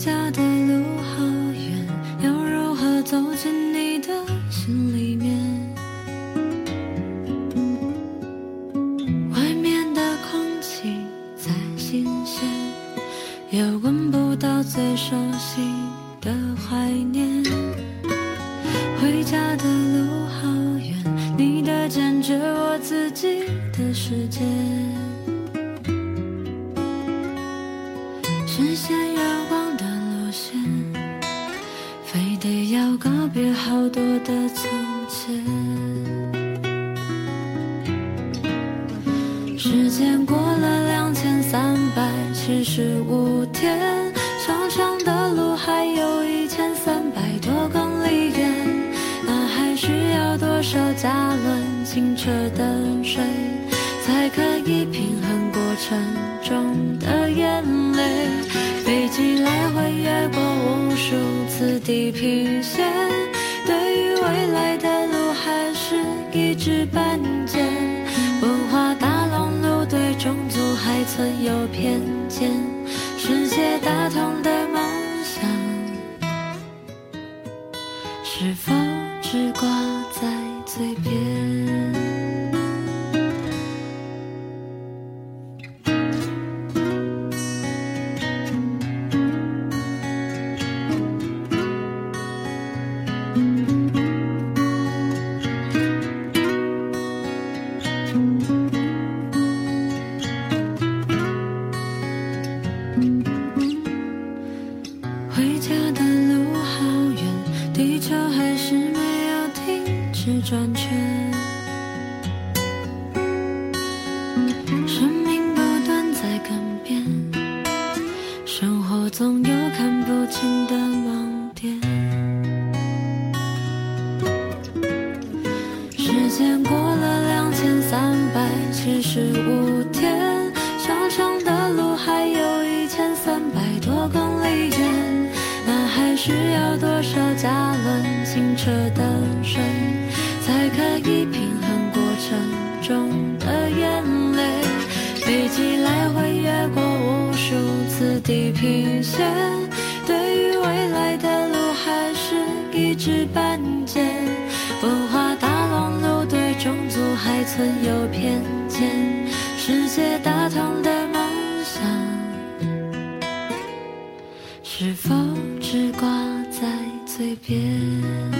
家的路好远，要如何走进你的心里面？外面的空气再新鲜，也闻不到最熟悉的怀念。回家的路好远，你的占据我自己的世界。要告别好多的从前。时间过了两千三百七十五天，长长的路还有一千三百多公里远，那还需要多少加仑清澈的水，才可以平衡过程中的眼泪？数次地平线，对于未来的路还是一知半解。文化大熔炉对种族还存有偏见，世界大同的梦想，是否只挂在嘴边？回家的路好远，地球还是没有停止转圈。生命不断在更变，生活总有看不清的盲点。时间过了两千三百七十多少加仑清澈的水，才可以平衡过程中的眼泪？飞机来回越过无数次地平线，对于未来的路还是一知半解。文化大熔炉对种族还存有偏见，Yeah.